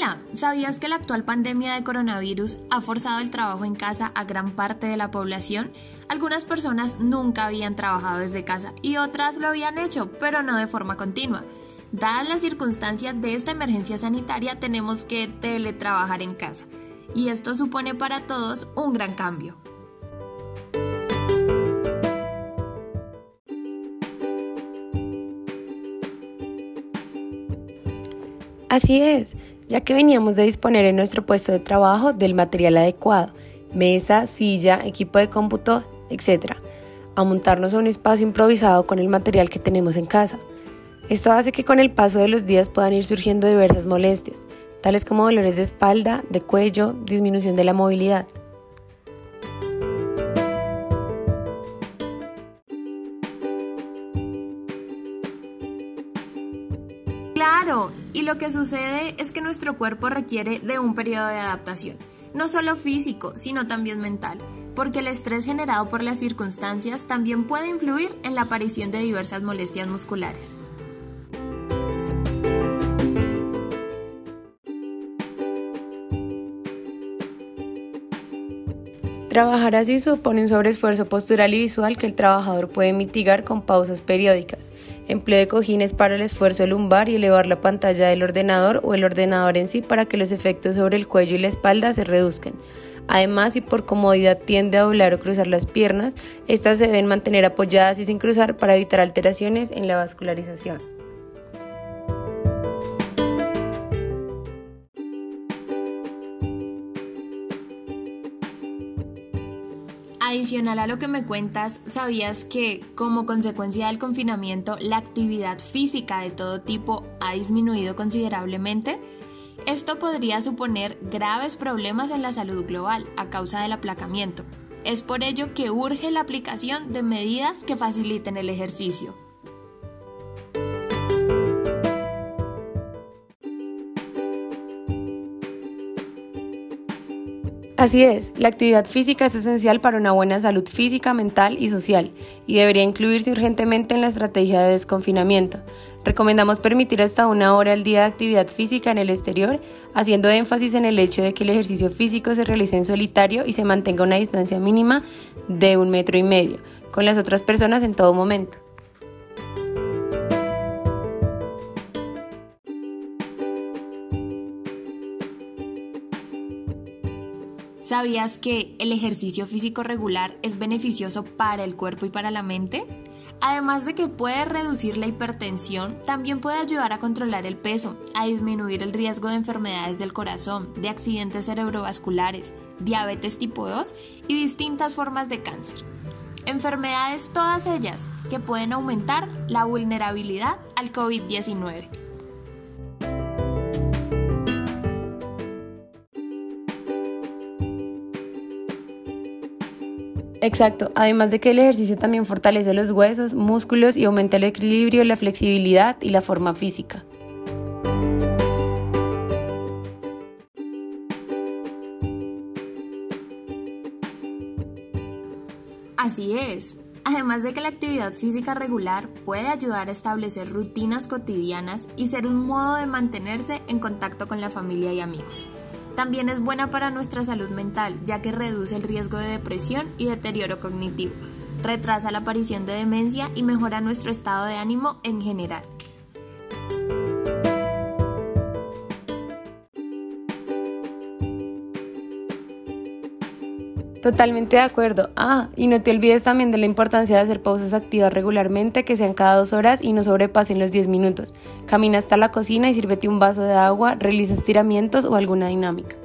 Hola, ¿sabías que la actual pandemia de coronavirus ha forzado el trabajo en casa a gran parte de la población? Algunas personas nunca habían trabajado desde casa y otras lo habían hecho, pero no de forma continua. Dadas las circunstancias de esta emergencia sanitaria, tenemos que teletrabajar en casa. Y esto supone para todos un gran cambio. Así es, ya que veníamos de disponer en nuestro puesto de trabajo del material adecuado, mesa, silla, equipo de cómputo, etc., a montarnos a un espacio improvisado con el material que tenemos en casa. Esto hace que con el paso de los días puedan ir surgiendo diversas molestias, tales como dolores de espalda, de cuello, disminución de la movilidad. Claro, y lo que sucede es que nuestro cuerpo requiere de un periodo de adaptación, no solo físico, sino también mental, porque el estrés generado por las circunstancias también puede influir en la aparición de diversas molestias musculares. Trabajar así supone un sobreesfuerzo postural y visual que el trabajador puede mitigar con pausas periódicas, empleo de cojines para el esfuerzo lumbar y elevar la pantalla del ordenador o el ordenador en sí para que los efectos sobre el cuello y la espalda se reduzcan. Además, si por comodidad tiende a doblar o cruzar las piernas, estas se deben mantener apoyadas y sin cruzar para evitar alteraciones en la vascularización. Adicional a lo que me cuentas, ¿sabías que como consecuencia del confinamiento la actividad física de todo tipo ha disminuido considerablemente? Esto podría suponer graves problemas en la salud global a causa del aplacamiento. Es por ello que urge la aplicación de medidas que faciliten el ejercicio. Así es, la actividad física es esencial para una buena salud física, mental y social y debería incluirse urgentemente en la estrategia de desconfinamiento. Recomendamos permitir hasta una hora al día de actividad física en el exterior, haciendo énfasis en el hecho de que el ejercicio físico se realice en solitario y se mantenga una distancia mínima de un metro y medio con las otras personas en todo momento. ¿Sabías que el ejercicio físico regular es beneficioso para el cuerpo y para la mente? Además de que puede reducir la hipertensión, también puede ayudar a controlar el peso, a disminuir el riesgo de enfermedades del corazón, de accidentes cerebrovasculares, diabetes tipo 2 y distintas formas de cáncer. Enfermedades todas ellas que pueden aumentar la vulnerabilidad al COVID-19. Exacto, además de que el ejercicio también fortalece los huesos, músculos y aumenta el equilibrio, la flexibilidad y la forma física. Así es. Además de que la actividad física regular puede ayudar a establecer rutinas cotidianas y ser un modo de mantenerse en contacto con la familia y amigos. También es buena para nuestra salud mental, ya que reduce el riesgo de depresión y deterioro cognitivo, retrasa la aparición de demencia y mejora nuestro estado de ánimo en general. Totalmente de acuerdo. Ah, y no te olvides también de la importancia de hacer pausas activas regularmente, que sean cada dos horas y no sobrepasen los 10 minutos. Camina hasta la cocina y sírvete un vaso de agua, realiza estiramientos o alguna dinámica.